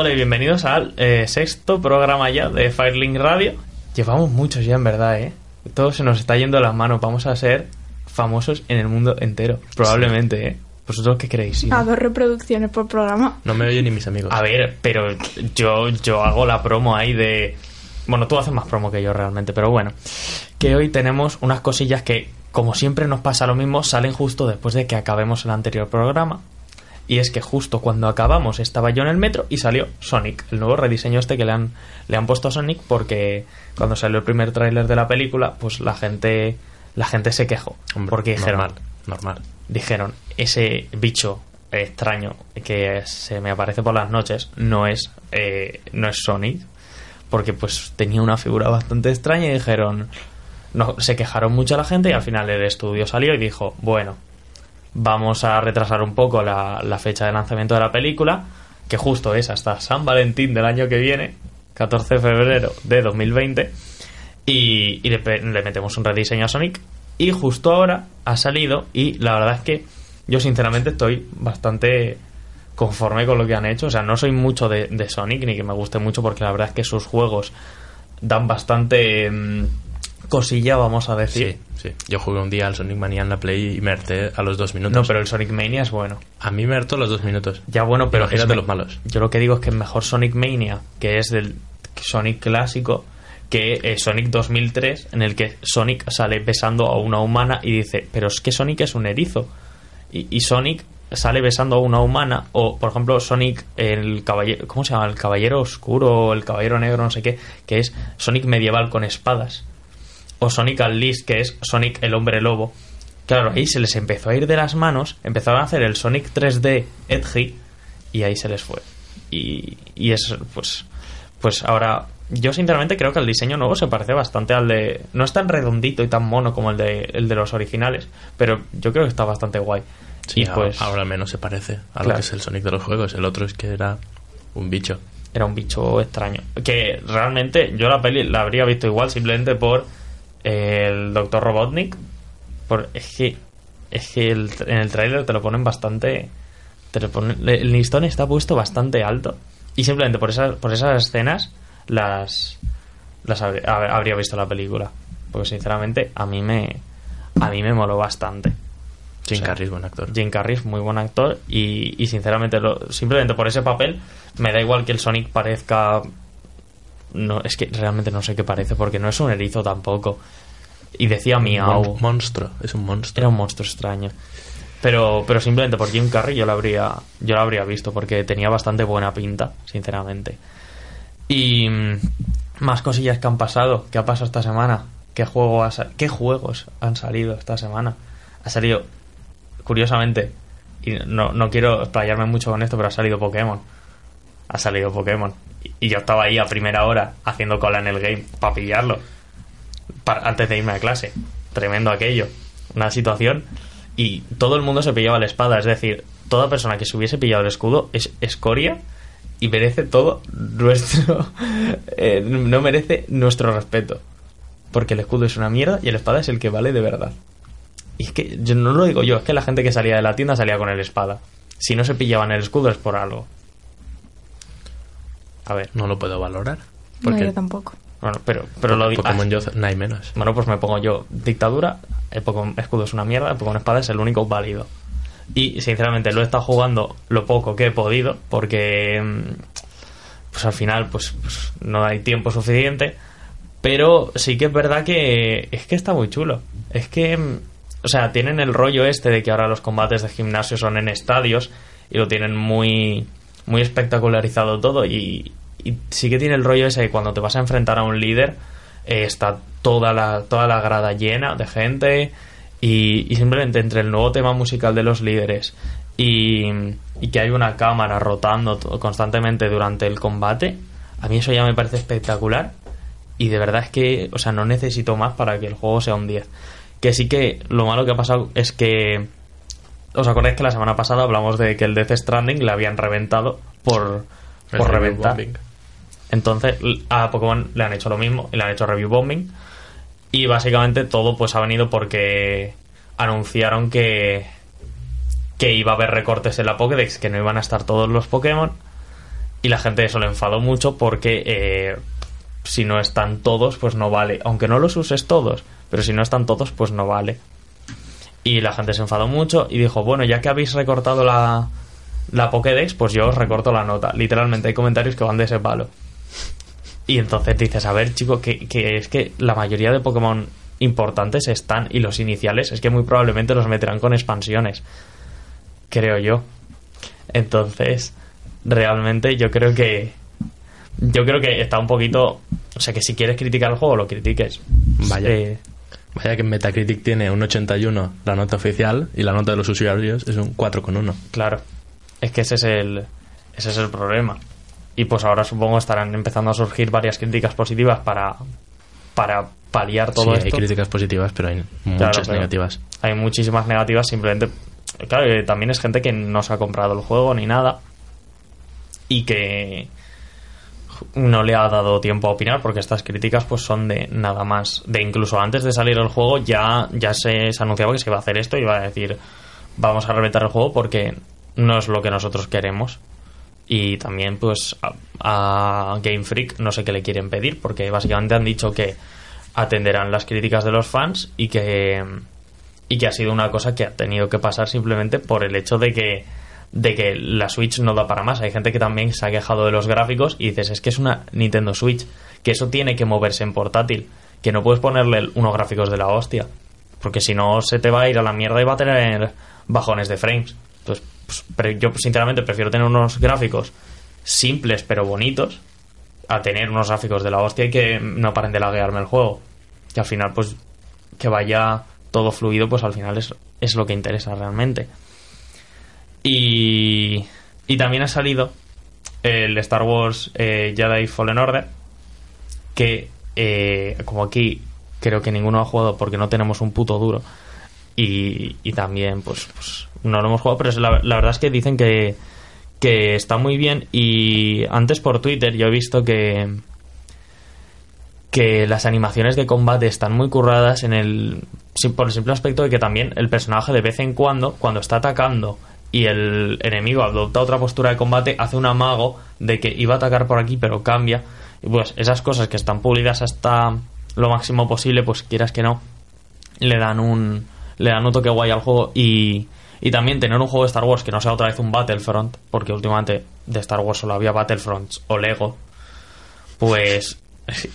Hola y bienvenidos al eh, sexto programa ya de Firelink Radio. Llevamos muchos ya en verdad, ¿eh? Todo se nos está yendo de las manos. Vamos a ser famosos en el mundo entero. Probablemente, ¿eh? ¿Vosotros qué creéis? Sí, A dos reproducciones por programa. No me oyen ni mis amigos. A ver, pero yo, yo hago la promo ahí de... Bueno, tú haces más promo que yo realmente, pero bueno. Que hoy tenemos unas cosillas que, como siempre nos pasa lo mismo, salen justo después de que acabemos el anterior programa. Y es que justo cuando acabamos estaba yo en el metro y salió Sonic, el nuevo rediseño este que le han, le han puesto a Sonic porque cuando salió el primer tráiler de la película, pues la gente, la gente se quejó. Hombre, porque dijeron, normal, normal. dijeron, ese bicho extraño que se me aparece por las noches no es, eh, no es Sonic, porque pues tenía una figura bastante extraña y dijeron, no, se quejaron mucho la gente y al final el estudio salió y dijo, bueno, vamos a retrasar un poco la, fecha de lanzamiento de la película, que justo es hasta San Valentín del año que viene, 14 de febrero de 2020, y, y le, metemos un rediseño a Sonic. Y justo ahora ha salido y la verdad es que yo sinceramente estoy bastante conforme con lo que han hecho. O sea, no soy mucho de, de Sonic ni que me guste mucho porque la verdad es que sus juegos dan bastante mm, cosilla, vamos a decir. Sí, sí. Yo jugué un día al Sonic Mania en la Play y me harté a los dos minutos. No, pero el Sonic Mania es bueno. A mí me hartó a los dos minutos. Ya bueno, pero Imagínate es me- los malos. Yo lo que digo es que es mejor Sonic Mania, que es del Sonic clásico, que eh, Sonic 2003, en el que Sonic sale besando a una humana y dice, pero es que Sonic es un erizo. Y, y Sonic sale besando a una humana, o por ejemplo Sonic, el caballero, ¿cómo se llama? El caballero oscuro, el caballero negro, no sé qué, que es Sonic medieval con espadas. O Sonic Unleashed, que es Sonic el hombre lobo. Claro, ahí se les empezó a ir de las manos, empezaron a hacer el Sonic 3D Edgy y ahí se les fue. Y, y es, pues, pues ahora, yo sinceramente creo que el diseño nuevo se parece bastante al de... No es tan redondito y tan mono como el de, el de los originales, pero yo creo que está bastante guay. Sí, y pues ahora al menos se parece a lo Claro. que es el Sonic de los juegos. El otro es que era un bicho. era un bicho extraño. Que realmente yo la peli la habría visto igual simplemente por el Dr. Robotnik. Por, es que, es que el- en el tráiler te lo ponen bastante... Te lo ponen- el listón está puesto bastante alto. Y simplemente por esas, por esas escenas las, las habría, hab- habría visto la película. Porque sinceramente a mí me, a mí me moló bastante. Jim O sea, Carrey es buen actor. Jim Carrey es muy buen actor y, y sinceramente lo- simplemente por ese papel me da igual que el Sonic parezca no es que realmente no sé qué parece porque no es un erizo tampoco. Y decía miau Mon- monstruo, es un monstruo. era un monstruo extraño. Pero pero simplemente por Jim Carrey yo lo habría yo lo habría visto porque tenía bastante buena pinta sinceramente. Y mm, más cosillas que han pasado qué ha pasado esta semana qué juego ha qué juegos han salido esta semana ha salido curiosamente y no, no quiero explayarme mucho con esto pero ha salido Pokémon ha salido Pokémon. Y, yo estaba ahí a primera hora haciendo cola en el game para pillarlo. Antes de irme a clase. Tremendo aquello. Una situación. Y todo el mundo se pillaba la espada. Es decir toda persona que se hubiese pillado el escudo es escoria y merece todo nuestro eh, no merece nuestro respeto. Porque el escudo es una mierda y el espada es el que vale de verdad. Y es que yo no lo digo yo es que la gente que salía de la tienda salía con el espada. Si no se pillaban el escudo es por algo a ver No lo puedo valorar. No, yo tampoco. bueno pero pero lo digo Pokémon ah, yo no hay menos. bueno, pues me pongo yo dictadura, el Pokémon escudo es una mierda, el Pokémon espada es el único válido. Y sinceramente lo he estado jugando lo poco que he podido, porque mm, pues al final pues, pues, no hay tiempo suficiente. Pero sí que es verdad que es que está muy chulo. Es que, mm, o sea, tienen el rollo este de que ahora los combates de gimnasio son en estadios y lo tienen muy, muy espectacularizado todo. Y, y sí que tiene el rollo ese de cuando te vas a enfrentar a un líder, eh, está toda la, toda la grada llena de gente. Y, y simplemente entre el nuevo tema musical de los líderes y, y que hay una cámara rotando constantemente durante el combate, a mí eso ya me parece espectacular. Y de verdad es que, o sea, no necesito más para que el juego sea un 10. Que sí que lo malo que ha pasado es que. ¿Os acordáis que la semana pasada hablamos de que el Death Stranding le habían reventado por, por reventar? bombing. Entonces a Pokémon le han hecho lo mismo y le han hecho review bombing. Y básicamente todo pues ha venido porque anunciaron que que iba a haber recortes en la Pokédex, que no iban a estar todos los Pokémon. Y la gente eso le enfadó mucho porque eh, si no están todos, pues no vale. Aunque no los uses todos, pero si no están todos, pues no vale. Y la gente se enfadó mucho y dijo, bueno, ya que habéis recortado la, la Pokédex, pues yo os recorto la nota. Literalmente hay comentarios que van de ese palo. Y entonces dices, a ver, chico, que, que es que la mayoría de Pokémon importantes están y los iniciales es que muy probablemente los meterán con expansiones. Creo yo. Entonces, realmente yo creo que yo creo que está un poquito, o sea, que si quieres criticar el juego lo critiques. Vaya. Eh, Vaya que Metacritic tiene un 81 la nota oficial y la nota de los usuarios es un 4,1. claro. Es que ese es el ese es el problema. Y pues ahora supongo estarán empezando a surgir varias críticas positivas para para paliar todo sí, esto. hay críticas positivas, pero hay muchas pero- negativas. hay muchísimas negativas simplemente claro que también es gente que no se ha comprado el juego ni nada y que no le ha dado tiempo a opinar porque estas críticas pues son de nada más de incluso antes de salir el juego ya ya se, se anunciaba que se iba a hacer esto y iba a decir vamos a reventar el juego porque no es lo que nosotros queremos y también pues a, Game Freak no sé qué le quieren pedir porque básicamente han dicho que atenderán las críticas de los fans y que y que ha sido una cosa que ha tenido que pasar simplemente por el hecho de que de que la Switch no da para más. Hay gente que también se ha quejado de los gráficos y dices, es que es una Nintendo Switch, que eso tiene que moverse en portátil, que no puedes ponerle unos gráficos de la hostia, porque si no se te va a ir a la mierda y va a tener bajones de frames. Entonces, pues, yo sinceramente prefiero tener unos gráficos simples pero bonitos a tener unos gráficos de la hostia y que no paren de laguearme el juego. Que al final, pues, que vaya todo fluido, pues al final es, es lo que interesa realmente. Y, y también ha salido el Star Wars eh, Jedi Fallen Order, que eh, como aquí creo que ninguno ha jugado porque no tenemos un puto duro. Y, y también, pues, pues no lo hemos jugado, pero la, verdad es que dicen que, que está muy bien. Y antes por Twitter yo he visto que, que las animaciones de combate están muy curradas en el por el simple aspecto de que también el personaje de vez en cuando cuando está atacando y el enemigo adopta otra postura de combate hace un amago de que iba a atacar por aquí pero cambia y pues esas cosas que están pulidas hasta lo máximo posible pues quieras que no le dan un le dan un toque guay al juego y y también tener un juego de Star Wars que no sea otra vez un Battlefront porque últimamente de Star Wars solo había Battlefronts o Lego pues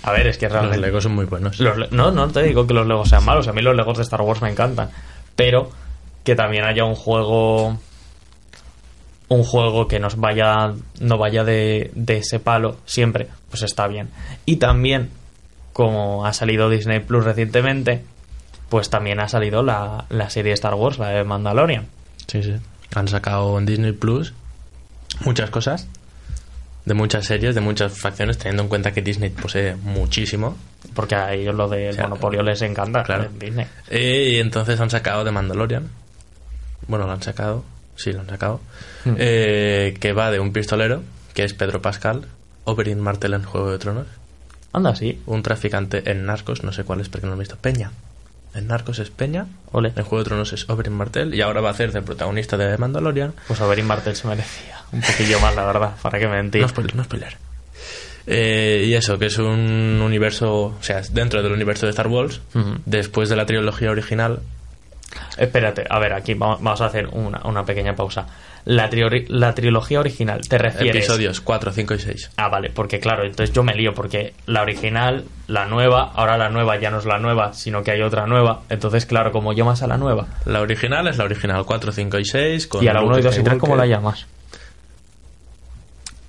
a ver es que Los realmente Legos son muy buenos. los no, no te digo que los Legos sean malos. A mí los Legos de Star Wars me encantan. Pero que también haya un juego. Un juego que nos vaya. No vaya de, de ese palo siempre. Pues está bien. Y también, como ha salido Disney Plus recientemente. Pues también ha salido la, la serie de Star Wars, la de Mandalorian. Sí, sí. Han sacado en Disney Plus muchas cosas, de muchas series, de muchas facciones, teniendo en cuenta que Disney posee muchísimo. Porque a ellos lo del O sea, monopolio les encanta. claro. en Disney. Eh, y entonces han sacado de Mandalorian. Bueno, lo han sacado. Sí, lo han sacado. Hmm. Eh, que va de un pistolero, que es Pedro Pascal, Oberyn Martel en Juego de Tronos, Anda, sí. un traficante en Narcos, no sé cuál es porque no lo he visto, Peña. En Narcos es Peña, Ole. en Juego de Tronos es Oberyn Martel, y ahora va a hacer de protagonista de Mandalorian. Pues Oberyn Martel se merecía un poquillo más, la verdad. ¿Para qué mentir? No spoiler, no spoiler. Eh, y eso, que es un universo, o sea, dentro del universo de Star Wars, después de la trilogía original, Espérate, a ver, aquí vamos, vamos a hacer una, una pequeña pausa. La, la trilogía original, ¿te refieres? episodios 4, 5 y 6. Ah, vale, porque claro, entonces yo me lío, porque la original, la nueva, ahora la nueva ya no es la nueva, sino que hay otra nueva. Entonces, claro, como yo más a la nueva. La original es la original 4, 5 y 6. Con y a la 1 y Luke 2 y 3, ¿cómo la llamas?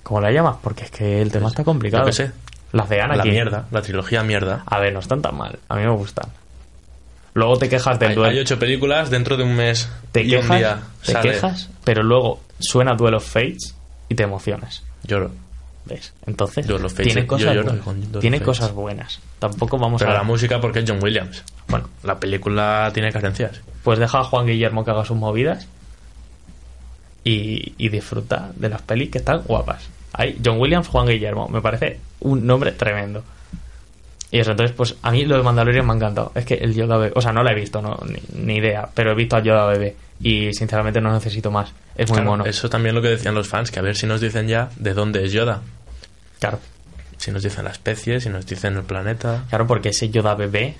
¿Cómo la llamas? Porque es que el tema está complicado. Yo qué sé. Las de La Anakin. mierda, la trilogía mierda. A ver, no están tan mal. A mí me gustan. Luego te quejas del Hay, duelo. hay ocho películas dentro de un mes te y un quejas, día te sale. quejas, pero luego suena Duel of Fates y te emocionas. Lloro. ¿Ves? Entonces, tiene yo cosas, lloro buenas. tiene cosas buenas. Tampoco vamos Pero a... la música porque es John Williams. Bueno, La película tiene carencias. pues deja a Juan Guillermo que haga sus movidas y, y disfruta de las pelis que están guapas. Hay John Williams, Juan Guillermo. Me parece un nombre tremendo. Y eso, entonces, pues a mí lo de Mandalorian me ha encantado. Es que el Yoda bebé, o sea, no lo he visto, no, ni, ni idea, pero he visto al Yoda bebé y sinceramente no necesito más. Es muy Claro, mono. Eso también lo que decían los fans, que a ver si nos dicen ya de dónde es Yoda. Claro, Si nos dicen la especie, si nos dicen el planeta. claro, porque ese Yoda bebé,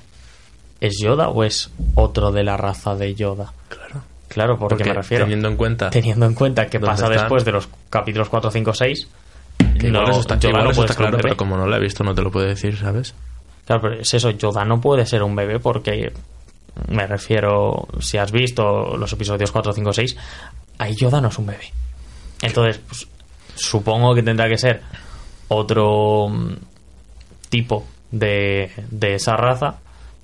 ¿es Yoda o es otro de la raza de Yoda? Claro. Claro, porque, Porque me refiero. teniendo en cuenta teniendo en cuenta que ¿Dónde pasa están? después de los capítulos 4, 5, 6. que igual no, eso está, Yoda igual no eso está ser un claro, pero como no lo he visto no te lo puedo decir, ¿sabes? Claro, pero es eso, Yoda no puede ser un bebé porque me refiero, si has visto los episodios 4, 5, 6, ahí Yoda no es un bebé. Entonces, pues, supongo que tendrá que ser otro mm, tipo de, de esa raza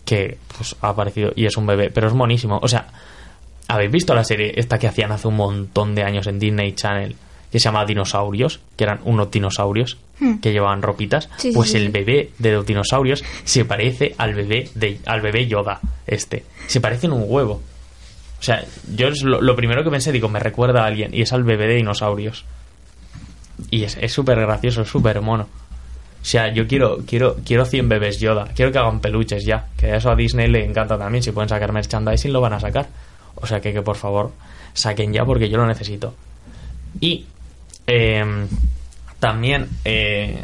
que pues ha aparecido y es un bebé, pero es monísimo. O sea, ¿habéis visto la serie esta que hacían hace un montón de años en Disney Channel? Que se llama Dinosaurios, que eran unos dinosaurios Hmm. que llevaban ropitas. Sí, pues sí, el sí. bebé de los dinosaurios se parece al bebé de al bebé Yoda este se parece en un huevo o sea yo es lo, lo primero que pensé digo me recuerda a alguien y es al bebé de dinosaurios y es es súper gracioso es súper mono o sea yo quiero quiero quiero 100 bebés Yoda quiero que hagan peluches ya que eso a Disney le encanta también si pueden sacar merchandising lo van a sacar o sea que que por favor saquen ya porque yo lo necesito y eh, también, eh,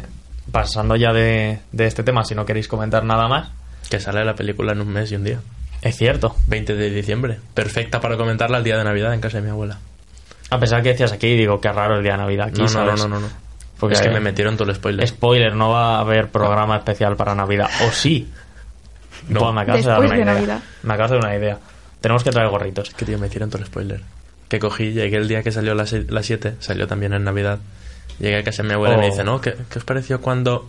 pasando ya de, de este tema, si no queréis comentar nada más, Que sale la película en un mes y un día. es cierto. 20 de diciembre. Perfecta para comentarla el día de Navidad en casa de mi abuela. A pesar que decías aquí, digo, qué raro el día de Navidad aquí, No, no, no, ¿sabes? no, no, no. Porque es que eh, me metieron todo el spoiler. Spoiler, no va a haber programa especial para Navidad. ¿O sí? No. Pues me acabas de dar una de idea. Navidad. Me acabas de dar una idea. Tenemos que traer gorritos. Que tío, me hicieron todo el spoiler. Que cogí, llegué el día que salió las 7, salió también en Navidad. Llegué a casa de mi abuela y me Oh. dice, ¿no? ¿Qué, qué os pareció cuando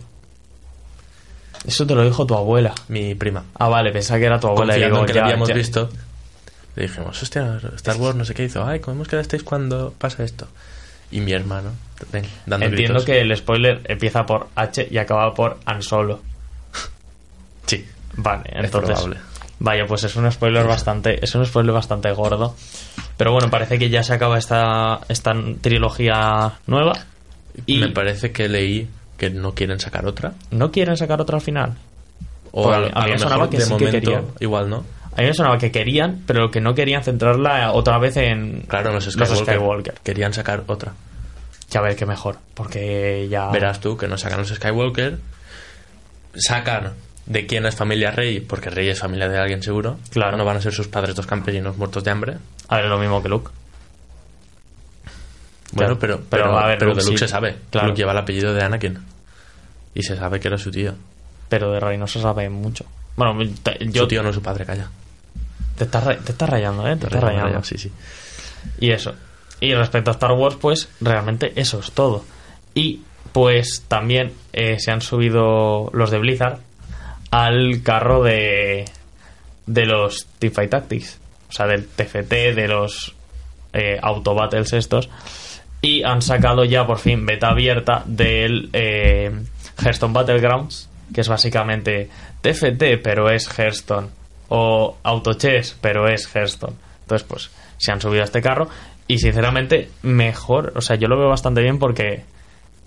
Eso te lo dijo tu abuela. mi prima, Ah, vale, pensaba que era tu abuela. y confiando digo, en que ya, lo habíamos ya. visto, le dijimos, hostia, Star Wars no sé qué hizo. Ay, ¿cómo os quedasteis cuando pasa esto? Y mi hermano, ven, dando Entiendo gritos. que el spoiler empieza por H y acaba por Han Solo. Sí, Vale, Es entonces. probable. Vaya, pues es un spoiler bastante. Es un spoiler bastante gordo. Pero bueno, parece que ya se acaba esta, esta trilogía nueva. Y me parece que leí que no quieren sacar otra. no quieren sacar otra al final. O Pues a, a a mí me sonaba que de sí que momento querían. igual no. A mí me sonaba que querían, pero que no querían centrarla otra vez en Claro, los Skywalker. Skywalker. Querían sacar otra. Ya ves que mejor, porque ya. Verás tú que no sacan los Skywalker. Sacan de quién es familia Rey, porque Rey es familia de alguien seguro. Claro. No van a ser sus padres dos campesinos muertos de hambre. A ver, lo mismo que Luke. Bueno, Claro. pero, Pero, pero, a ver, pero Luke de Luke sí. se sabe. Claro. Luke lleva el apellido de Anakin. Y se sabe que era su tío. Pero de Rey no se sabe mucho. Bueno, te- yo. Su tío no es su padre, calla. Te estás te estás rayando, ¿eh? Te estás Rayado, rayando. Sí, sí. Y eso. Y respecto a Star Wars, pues realmente eso es todo. Y pues también eh, se han subido los de Blizzard al carro de, de los Teamfight Tactics. O sea, del TFT, de los eh, Auto Battles estos. Y han sacado ya por fin beta abierta del eh, Hearthstone Battlegrounds, que es básicamente TFT, pero es Hearthstone. O Auto Chess, pero es Hearthstone. Entonces, pues, se han subido a este carro. Y sinceramente, mejor. O sea, yo lo veo bastante bien porque.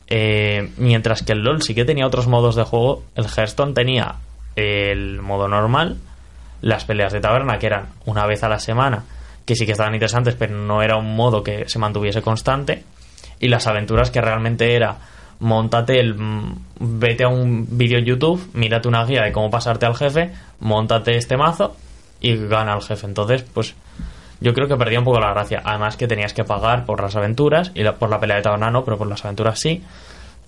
eh, mientras que el LOL sí que tenía otros modos de juego, el Hearthstone tenía el modo normal, las peleas de taberna, que eran una vez a la semana, que sí que estaban interesantes, pero no era un modo que se mantuviese constante, y las aventuras que realmente era montate el mm, vete a un vídeo YouTube, mírate una guía de cómo pasarte al jefe, montate este mazo y gana al jefe. Entonces, pues yo creo que perdía un poco la gracia. Además que tenías que pagar por las aventuras y por la pelea de taberna no, pero por las aventuras sí.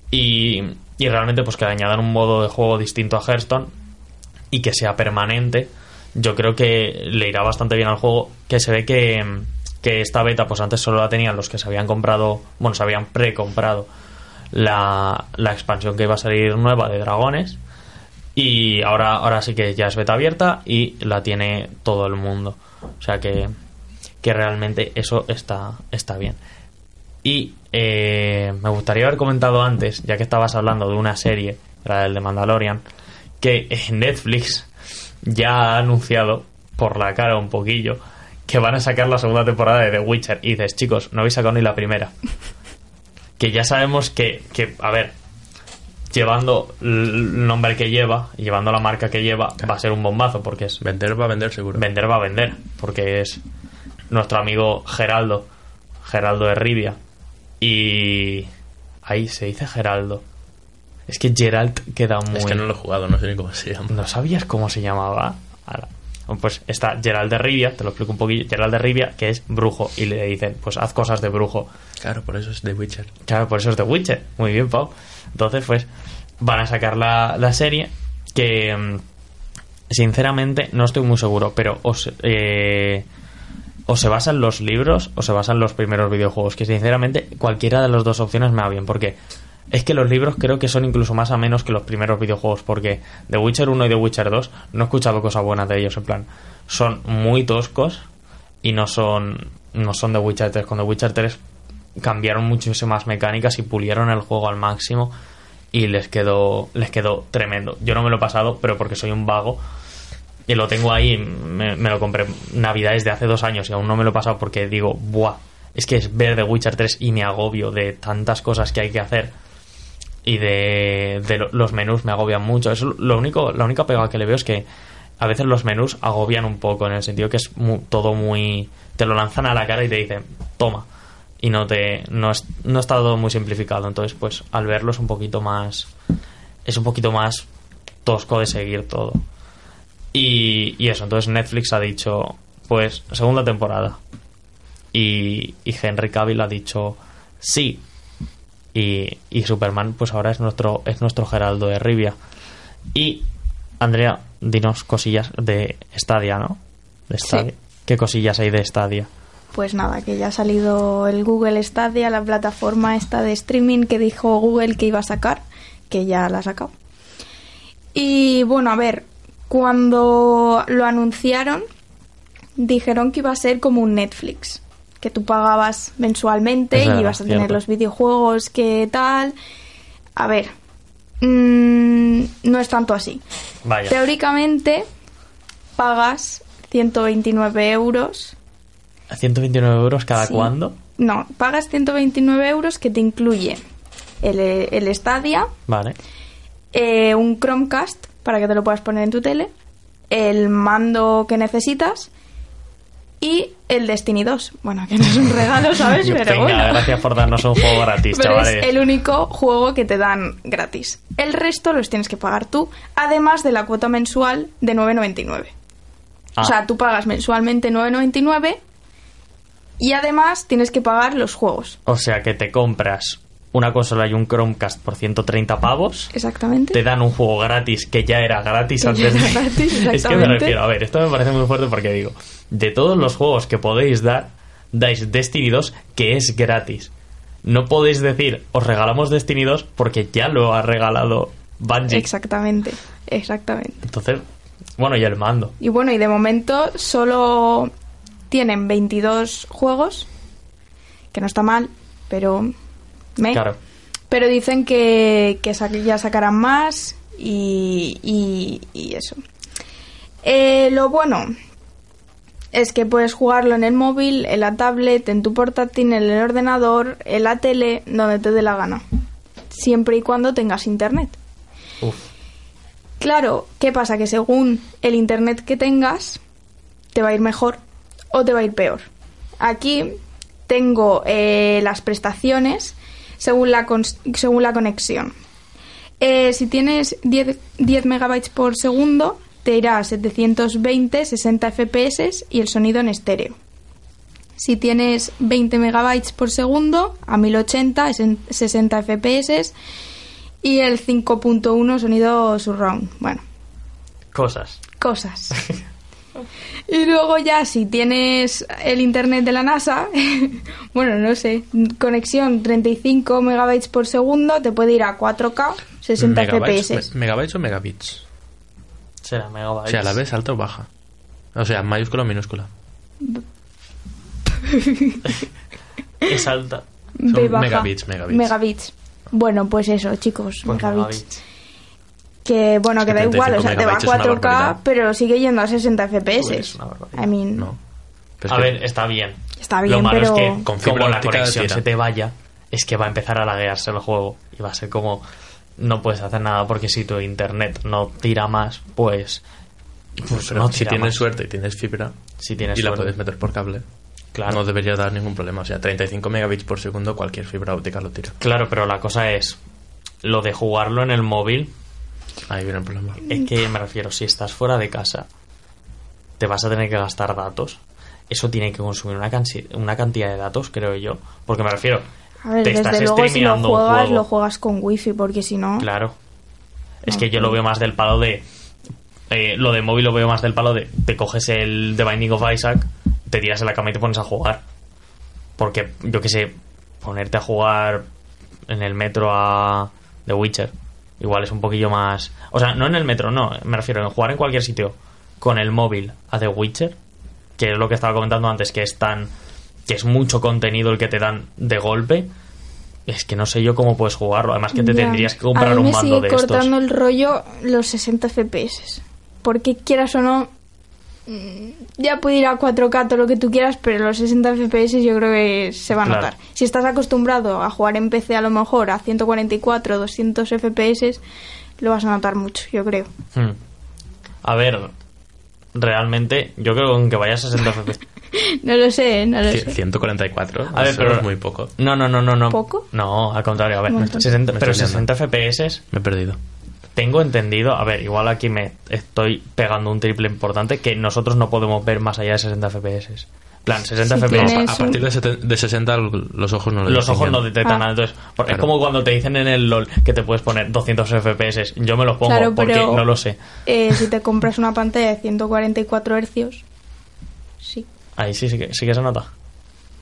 Y, y realmente pues que añadan un modo de juego distinto a Hearthstone y que sea permanente, yo creo que le irá bastante bien al juego. Que se ve que, que esta beta, pues antes solo la tenían los que se habían comprado, bueno, se habían pre-comprado la, la expansión que iba a salir nueva de dragones. Y ahora, ahora sí que ya es beta abierta y la tiene todo el mundo. O sea que, que realmente eso está, está bien. Y eh, me gustaría haber comentado antes, ya que estabas hablando de una serie, era el de Mandalorian, que Netflix ya ha anunciado, por la cara un poquillo, que van a sacar la segunda temporada de The Witcher. Y dices, chicos, no habéis sacado ni la primera. Que ya sabemos que, que a ver, llevando el nombre que lleva, llevando la marca que lleva, va a ser un bombazo, porque es Vender va a vender seguro. vender va a vender, porque es nuestro amigo Geraldo, Geraldo de Rivia. Y ahí se dice Geraldo. Es que Geralt queda muy... Es que no lo he jugado, no sé ni cómo se llama. ¿No sabías cómo se llamaba? Ahora, Pues está Geralt de Rivia, te lo explico un poquillo. Geralt de Rivia, que es brujo, y le dicen, pues haz cosas de brujo. Claro, por eso es The Witcher. Claro, por eso es The Witcher. Muy bien, Pau. Entonces, pues, van a sacar la, la serie que, mm, sinceramente, no estoy muy seguro, pero os, eh, o se basa en los libros o se basa en los primeros videojuegos. Que, sinceramente, cualquiera de las dos opciones me va bien, porque es que los libros creo que son incluso más a menos que los primeros videojuegos, porque The Witcher 1 y The Witcher 2 no he escuchado cosas buenas de ellos, en plan, son muy toscos y no son no son The Witcher 3. Con The Witcher 3 cambiaron muchísimas mecánicas y pulieron el juego al máximo y les quedó les quedó tremendo. Yo no me lo he pasado, pero porque soy un vago y lo tengo ahí, me, me lo compré Navidades de hace dos años y aún no me lo he pasado porque digo, buah, es que es ver The Witcher 3 y me agobio de tantas cosas que hay que hacer y de, de lo- los menús me agobian mucho. Eso lo único, la única pega que le veo es que a veces los menús agobian un poco en el sentido que es todo muy te lo lanzan a la cara y te dicen toma y no te no, es- no está todo muy simplificado. Entonces pues al verlo es un poquito más es un poquito más tosco de seguir todo. Y, y eso entonces Netflix ha dicho pues segunda temporada. Y, y Henry Cavill ha dicho sí y, y Superman pues ahora es nuestro es nuestro Geraldo de Rivia y Andrea dinos cosillas de Stadia ¿no? de Stadia ¿qué cosillas hay de Stadia? Pues nada, que ya ha salido el Google Stadia, la plataforma esta de streaming que dijo Google que iba a sacar, que ya la ha sacado. Y bueno, a ver, cuando lo anunciaron, dijeron que iba a ser como un Netflix, que tú pagabas mensualmente y ibas a tener los videojuegos que tal. A ver, mm, no es tanto así. vaya Teóricamente, pagas 129 euros. ¿A 129 euros cada Sí. cuándo? No, pagas 129 euros que te incluye el, el Stadia, Vale. eh, un Chromecast para que te lo puedas poner en tu tele, el mando que necesitas y el Destiny 2. Bueno, que no es un regalo, ¿sabes? Pero Venga, bueno. gracias por darnos un juego gratis, Pero chavales. es el único juego que te dan gratis. El resto los tienes que pagar tú, además de la cuota mensual de 9,99. Ah, O sea, tú pagas mensualmente 9,99 y además tienes que pagar los juegos. o sea que te compras una consola y un Chromecast por 130 pavos. Exactamente. Te dan un juego gratis que ya era gratis Que antes era gratis, es que me exactamente. refiero, a ver, esto me parece muy fuerte porque digo, de todos los juegos que podéis dar, dais Destiny 2 que es gratis. No podéis decir, os regalamos Destiny 2 porque ya lo ha regalado Bungie. Exactamente, exactamente. Entonces, bueno, y el mando. Y bueno, y de momento solo tienen 22 juegos, que no está mal, pero... me. Claro. Pero dicen que, que sa- ya sacarán más y, y- y eso. Eh, lo bueno es que puedes jugarlo en el móvil, en la tablet, en tu portátil, en el ordenador, en la tele, donde te dé la gana. Siempre y cuando tengas internet. Uf. Claro, ¿qué pasa? Que según el internet que tengas, te va a ir mejor o te va a ir peor. Aquí tengo eh, las prestaciones según la, según la conexión. Eh, si tienes 10, 10 megabytes por segundo, te irá a 720, 60 FPS y el sonido en estéreo. Si tienes 20 megabytes por segundo, a 1080, es en 60 FPS y el 5.1 sonido surround. Bueno, Cosas. cosas. Y luego ya si tienes el internet de la NASA, bueno, no sé, conexión 35 megabytes por segundo, te puede ir a 4K, 60 Megabytes, FPS. me- ¿Megabytes o megabits? Será O megabytes. sea, ¿la ves alta o baja? O sea, mayúscula o minúscula. Es alta. Son B baja. megabits, megabits. Megabits. Bueno, pues eso, chicos, Pues megabits. megabits. Que bueno, que da 75 igual, o sea, te va a megabytes es una 4K, barbaridad. pero sigue yendo a 60 FPS. Es una barbaridad. I mean, No. A es ver, está bien. Está Lo bien, malo pero- es que Con como la conexión se te vaya, es que va a empezar a laguearse el juego y va a ser como no puedes hacer nada porque si tu internet no tira más, pues, pues no si tienes más. suerte y tienes fibra Si tienes y la puedes meter por cable, Claro. no debería dar ningún problema. O sea, 35 megabits por segundo, cualquier fibra óptica lo tira. Claro, pero la cosa es lo de jugarlo en el móvil. Ahí viene el problema. Es que me refiero, si estás fuera de casa, te vas a tener que gastar datos. Eso tiene que consumir una, una cantidad de datos, creo yo. Porque me refiero, A ver, te estás desde luego si lo juegas, lo juegas con wifi, porque si no... Claro. Es que yo lo veo más del palo de. eh, lo de móvil lo veo más del palo de. Te coges el The Binding of Isaac, te tiras en la cama y te pones a jugar. Porque, yo que sé, ponerte a jugar en el metro a The Witcher. Igual es un poquillo más. O sea, no en el metro, no. Me refiero en jugar en cualquier sitio con el móvil a The Witcher. Que es lo que estaba comentando antes, que es tan. Que es mucho contenido el que te dan de golpe. Es que no sé yo cómo puedes jugarlo. Además que te Ya. tendrías que comprar a mí un mando sigue de estos. cortando el rollo los 60 FPS. Porque quieras o no, mm, ya puede ir a 4K todo lo que tú quieras, pero los 60 FPS yo creo que se va a Claro. notar. Si estás acostumbrado a jugar en PC a lo mejor a 144, 200 FPS, lo vas a notar mucho, yo creo. Hmm. A ver, realmente, yo creo que aunque vayas a 60 FPS. No lo sé, no lo sé. 144. A ver, pero es muy poco. No, no, no, no, no. ¿Poco? No, al contrario, a ver, Un montón. 60 Me pero estoy 60 FPS Me he perdido. tengo entendido, a ver, igual aquí me estoy pegando un triple importante que nosotros no podemos ver más allá de 60 FPS. plan, 60 Si FPS. A, partir de, seten- de 60 los ojos no lo Los ojos no detectan Ah. nada. Entonces, por- es Claro. como cuando te dicen en el LOL que te puedes poner 200 FPS. Yo me los pongo Claro, porque pero- no lo sé. Eh, si te compras una pantalla de 144 hercios, sí. Ahí sí, sí que, sí que se nota.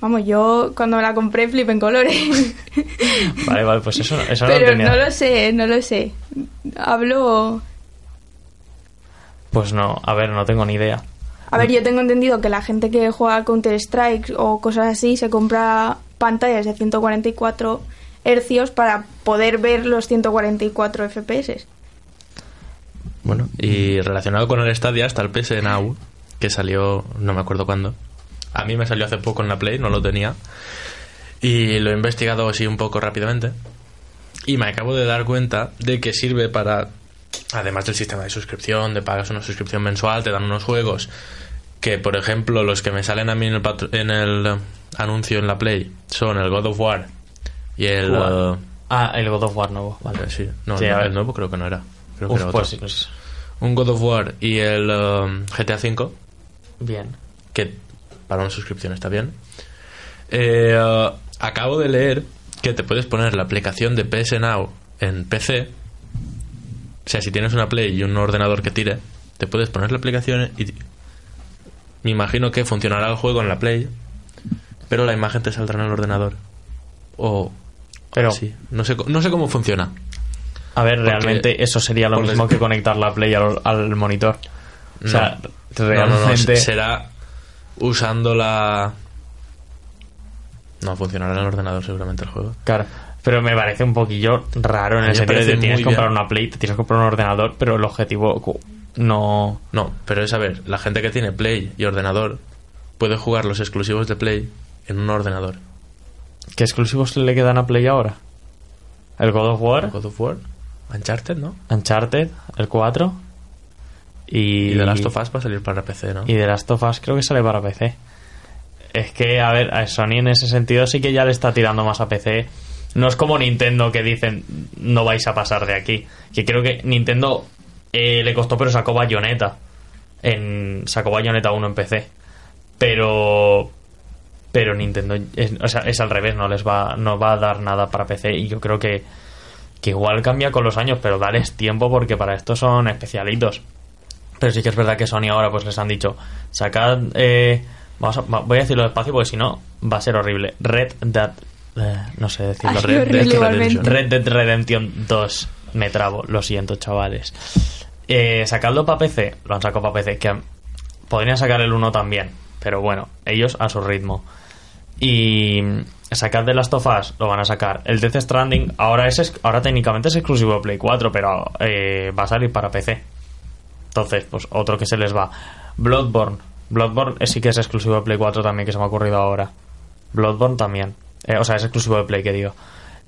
Vamos, yo cuando me la compré flipé en colores. Vale, vale, pues eso, eso no lo Pero tenía. no lo sé, no lo sé. Hablo... Pues no, a ver, no tengo ni idea. A ver, yo tengo entendido que la gente que juega Counter-Strike o cosas así se compra pantallas de 144 hercios para poder ver los 144 FPS. Bueno, y relacionado con el Stadia está el PS Now, que salió, no me acuerdo cuándo. A mí me salió hace poco en la Play, no lo tenía. Y lo he investigado así un poco rápidamente. Y me acabo de dar cuenta de que sirve para, además del sistema de suscripción, de pagas una suscripción mensual, te dan unos juegos que, por ejemplo, los que me salen a mí en el, patro- en el eh, anuncio en la Play son el God of War y el... Eh, Ah, el God of War nuevo, vale. eh, sí, no, Sí, no, el nuevo creo que no era. Creo que era otro pues sí, pues, un God of War y el um, GTA V, bien. que para una suscripción está bien. Eh, uh, acabo de leer que te puedes poner la aplicación de PS Now en PC. O sea, si tienes una Play y un ordenador que tire, te puedes poner la aplicación y me imagino que funcionará el juego en la Play, pero la imagen te saldrá en el ordenador. O Pero- sí, no sé, no sé cómo funciona. A ver, Porque- realmente eso sería lo mismo que conectar la Play al, al monitor. O sea, realmente... no, será usando la... No, funcionará en el ordenador seguramente el juego. Claro, pero me parece un poquillo raro en el sentido de que tienes que comprar bien. una Play, te tienes que comprar un ordenador, pero el objetivo no... No, pero es a ver, la gente que tiene Play y ordenador puede jugar los exclusivos de Play en un ordenador. ¿Qué exclusivos le quedan a Play ahora? El God of War, God of War, Uncharted, ¿no? Uncharted, el 4 y... The Last of Us va a salir para PC, ¿no? Y The Last of Us creo que sale para PC. Es que, a ver, a Sony en ese sentido sí que ya le está tirando más a PC. No es como Nintendo que dicen no vais a pasar de aquí. Que creo que Nintendo eh, le costó, pero sacó Bayonetta. En, sacó Bayonetta 1 en PC. Pero. Pero Nintendo es, o sea, es al revés, no les va, no va a dar nada para PC. Y yo creo que, que igual cambia con los años, pero dales tiempo porque para esto son especialitos. Pero sí que es verdad que Sony ahora pues les han dicho, sacad, eh, vamos a- voy a decirlo despacio porque si no va a ser horrible. Red Dead, eh, no sé decirlo. Ay, Red Dead. Redemption. Red Dead Redemption 2. Me trabo, lo siento, chavales. Eh, sacadlo para PC, lo han sacado para PC, que podrían sacar el 1 también, pero bueno, ellos a su ritmo. Y sacar The Last of Us, lo van a sacar. El Death Stranding, ahora, es, ahora técnicamente es exclusivo de Play 4, pero eh, va a salir para PC. Entonces, pues otro que se les va. Bloodborne. Bloodborne eh, sí que es exclusivo de Play 4 también, que se me ha ocurrido ahora. Bloodborne también. Eh, o sea, es exclusivo de Play, que digo.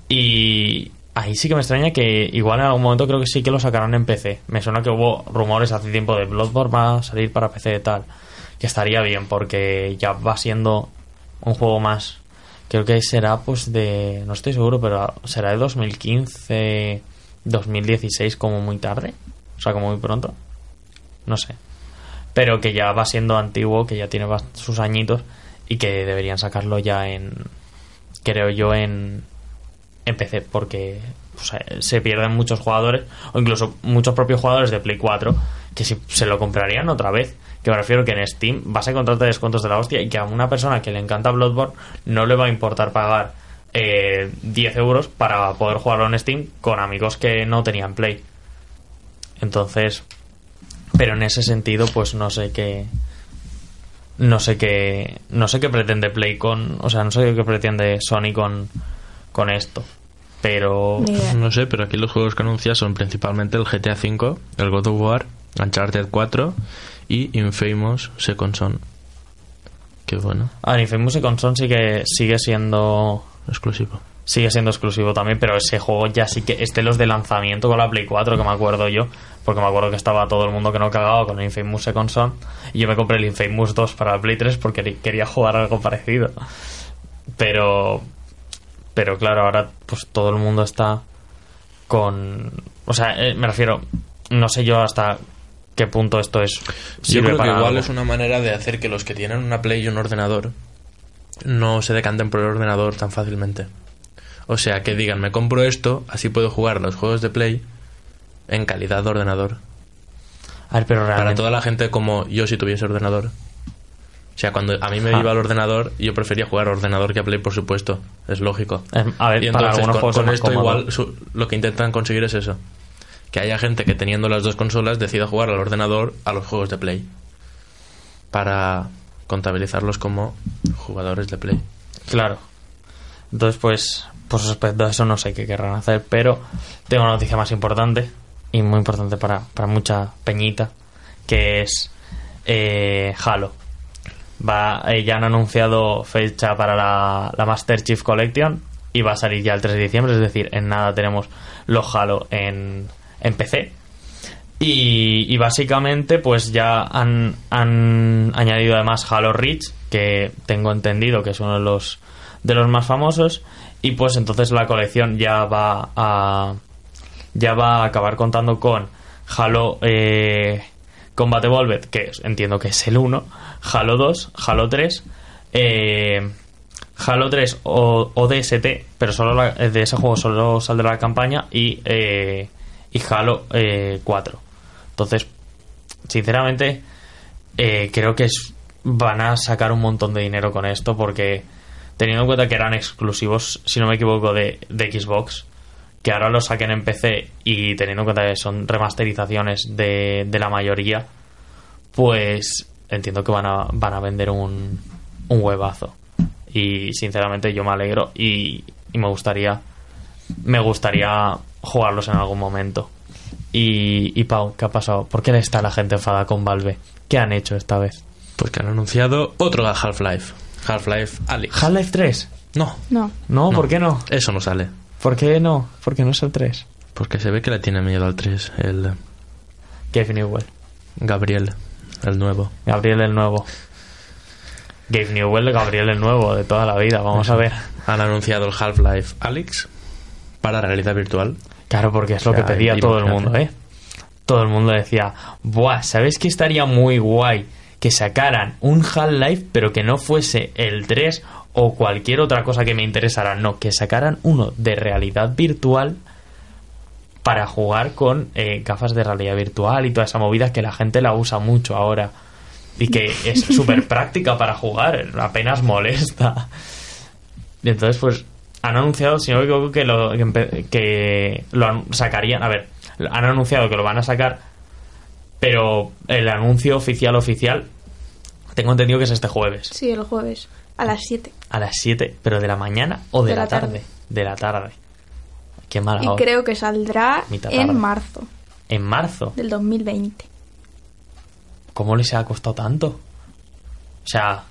Y ahí sí que me extraña que igual en algún momento creo que sí que lo sacarán en PC. Me suena que hubo rumores hace tiempo de Bloodborne va a salir para PC y tal. Que estaría bien porque ya va siendo un juego más. Creo que será pues de... No estoy seguro, pero será de 2015, 2016 como muy tarde. O sea, como muy pronto. No sé. Pero que ya va siendo antiguo, que ya tiene sus añitos y que deberían sacarlo ya en... Creo yo en en PC porque pues, eh, se pierden muchos jugadores o incluso muchos propios jugadores de Play 4 que si se lo comprarían otra vez que me refiero que en Steam vas a encontrarte descuentos de la hostia y que a una persona que le encanta Bloodborne no le va a importar pagar eh, 10 euros para poder jugarlo en Steam con amigos que no tenían Play entonces pero en ese sentido pues no sé qué no sé qué no sé qué pretende Play con o sea no sé qué pretende Sony con con esto pero. No sé, pero aquí los juegos que anuncia son principalmente el GTA V, el God of War, Uncharted 4 y Infamous Second Son. Que bueno, a ver, Infamous Second Son sí que sigue siendo exclusivo. Sigue siendo exclusivo también pero ese juego ya sí que este los de lanzamiento con la Play 4 que me acuerdo yo porque me acuerdo que estaba todo el mundo que no cagaba con el Infamous Second Son y yo me compré el Infamous 2 para la Play 3 porque quería jugar algo parecido pero pero claro ahora pues todo el mundo está con o sea eh, me refiero no sé yo hasta qué punto esto es Yo creo que para igual algo. es una manera de hacer que los que tienen una Play y un ordenador no se decanten por el ordenador tan fácilmente. O sea, que digan, me compro esto, así puedo jugar los juegos de Play en calidad de ordenador. a ver pero Para realmente toda la gente como yo si tuviese ordenador. O sea, cuando a mí me Ah. iba al ordenador, yo prefería jugar a ordenador que a Play, por supuesto. Es lógico. Eh, a ver Y para entonces, algunos con, juegos con esto cómodo. igual su- lo que intentan conseguir es eso. Que haya gente que teniendo las dos consolas decida jugar al ordenador a los juegos de Play. Para contabilizarlos como jugadores de Play. Claro. Entonces, pues, pues respecto a eso no sé qué querrán hacer, pero tengo una noticia más importante y muy importante para, para mucha peñita, que es eh, Halo. Va, eh, ya han anunciado fecha para la, la Master Chief Collection y va a salir ya el 3 de diciembre, es decir, en nada tenemos los Halo en, en PC. Y, y básicamente, pues ya han, han añadido además Halo Reach, que tengo entendido que es uno de los, de los más famosos. Y pues entonces la colección ya va a. Ya va a acabar contando con Halo eh, Combat Evolved, que entiendo que es el 1, Halo 2, Halo 3, eh, Halo 3 o ODST, pero solo la- de ese juego solo saldrá la campaña y, eh, y Halo eh, 4. Entonces, sinceramente, eh, creo que es- van a sacar un montón de dinero con esto porque teniendo en cuenta que eran exclusivos, si no me equivoco, de, Xbox, que ahora los saquen en PC y teniendo en cuenta que son remasterizaciones de, la mayoría, pues entiendo que van a, van a vender un, un huevazo. Y sinceramente yo me alegro y, y me gustaría me gustaría jugarlos en algún momento. Y, y Pau, ¿qué ha pasado? ¿Por qué está la gente enfadada con Valve? ¿Qué han hecho esta vez? Pues que han anunciado otro Half-Life. Half-Life Alyx. ¿Half-Life 3? no, No. No, No. ¿por qué no? eso no sale. ¿Por qué no? Porque no es el 3. Porque se ve que le tiene miedo al 3, el Gabe Newell. Gabriel, el nuevo. Gabriel el nuevo. Gabe Newell, Gabriel el nuevo, de toda la vida. Vamos a ver. Han anunciado el Half-Life Alyx para realidad virtual. Claro, porque es lo O sea, que pedía todo el mundo, ¿eh? Todo el mundo decía, Buah, ¿sabes que estaría muy guay que sacaran un Half-Life, pero que no fuese el 3 o cualquier otra cosa que me interesara? No, que sacaran uno de realidad virtual para jugar con eh, gafas de realidad virtual y toda esa movida que la gente la usa mucho ahora y que es súper práctica para jugar, apenas molesta. Y entonces, pues, han anunciado, si no me equivoco, que lo, que, que lo an- sacarían. A ver, han anunciado que lo van a sacar, pero el anuncio oficial, oficial, tengo entendido que es este jueves, Sí, el jueves. A las 7. a las 7, pero de la mañana o de, De la, la tarde. tarde. De la tarde. Qué mala Y hora. creo que saldrá en marzo En marzo. del 2020. ¿Cómo les ha costado tanto? O sea,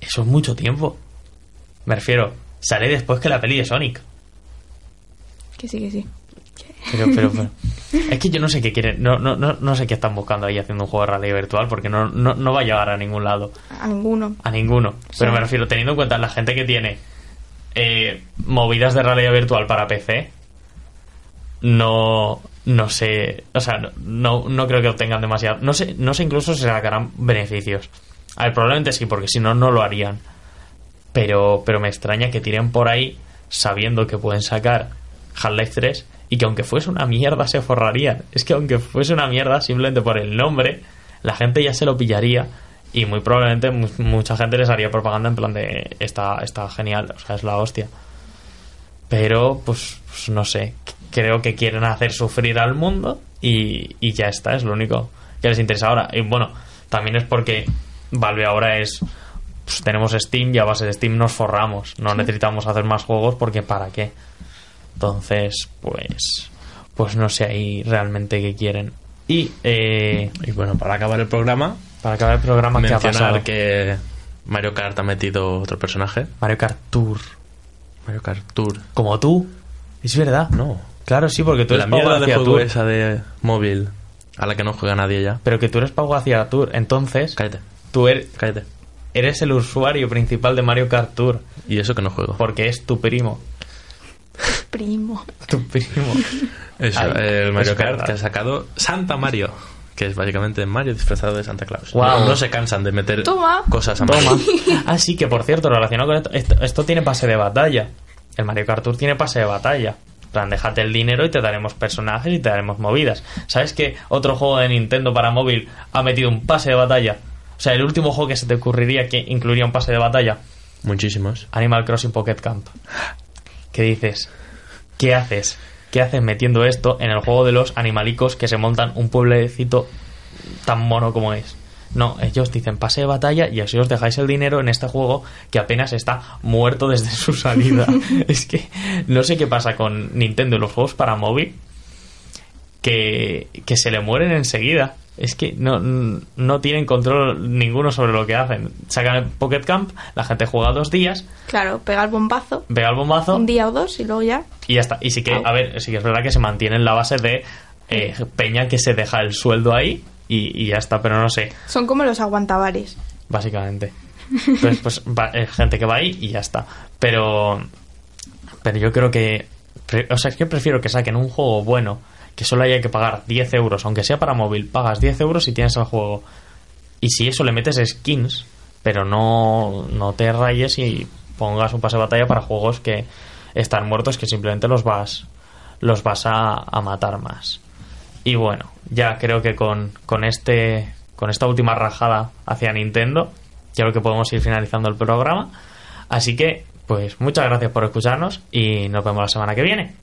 eso es mucho tiempo. Me refiero, sale después que la peli de Sonic. Que sí, que sí. Pero, pero, pero- Es que yo no sé qué quieren. No, no, no, no sé qué están buscando ahí haciendo un juego de realidad virtual porque no, no, no va a llegar a ningún lado. A ninguno. A ninguno. Pero me refiero, teniendo en cuenta la gente que tiene eh, movidas de realidad virtual para PC, no, no sé. O sea, no, no creo que obtengan demasiado. No sé, no sé incluso si sacarán beneficios. A ver, probablemente sí, porque si no, no lo harían. Pero, pero me extraña que tiren por ahí sabiendo que pueden sacar Half-Life 3 y que aunque fuese una mierda se forrarían. Es que aunque fuese una mierda simplemente por el nombre, la gente ya se lo pillaría y muy probablemente mu- mucha gente les haría propaganda en plan de está, está genial, o sea, es la hostia. Pero, pues, pues no sé, creo que quieren hacer sufrir al mundo y, y ya está, es lo único que les interesa ahora. Y bueno, también es porque Valve ahora es pues tenemos Steam y a base de Steam nos forramos. No necesitamos hacer más juegos porque ¿para qué? Entonces, pues, pues no sé ahí realmente qué quieren. Y eh, Y bueno, para acabar el programa, para acabar el programa, ¿qué ha pasado? que Mario Kart ha metido otro personaje. Mario Kart Tour. Mario Kart Tour. Como tú. Es verdad. No. Claro, sí, porque tú La eres Pau mierda de García juego Tour. esa de móvil a la que no juega nadie ya. Pero que tú eres Pau García Tour. Entonces, Cállate, tú eres, cállate. eres el usuario principal de Mario Kart Tour. Y eso que no juego. Porque es tu primo. Primo. Tu primo. Eso, Ay, el Mario es Kart verdad. que ha sacado Santa Mario, que es básicamente Mario disfrazado de Santa Claus. Guau. No, no se cansan de meter Toma. cosas a Mario. Toma. Ah, sí, que por cierto, relacionado con esto, esto, esto tiene pase de batalla. El Mario Kart Tour tiene pase de batalla. En plan, déjate el dinero y te daremos personajes y te daremos movidas. ¿Sabes que otro juego de Nintendo para móvil ha metido un pase de batalla? O sea, el último juego que se te ocurriría que incluiría un pase de batalla, Muchísimos. Animal Crossing Pocket Camp. ¿Qué dices? ¿Qué haces? ¿Qué haces metiendo esto en el juego de los animalicos que se montan un pueblecito tan mono como es? No, ellos dicen pase de batalla y así os dejáis el dinero en este juego que apenas está muerto desde su salida. es que no sé qué pasa con Nintendo y los juegos para móvil que, que se le mueren enseguida. Es que no, no tienen control ninguno sobre lo que hacen. Sacan el Pocket Camp, la gente juega dos días, Claro, pegar bombazo. pega el bombazo Un día o dos y luego ya. y ya está. Y sí que, a ver, sí que es verdad que se mantiene en la base de eh, Peña que se deja el sueldo ahí y, y ya está, pero no sé, Son como los aguantabares. básicamente. Entonces, pues va- eh, gente que va ahí y ya está. Pero, pero yo creo que, pre- o sea, es que prefiero que saquen un juego bueno, que solo haya que pagar 10 euros, aunque sea para móvil, pagas 10 euros y tienes el juego. Y si eso le metes skins, pero no, no te rayes y pongas un pase de batalla para juegos que están muertos, que simplemente los vas, los vas a, matar más. Y bueno, ya creo que con, con este con esta última rajada hacia Nintendo, ya creo que podemos ir finalizando el programa. Así que, pues muchas gracias por escucharnos y nos vemos la semana que viene.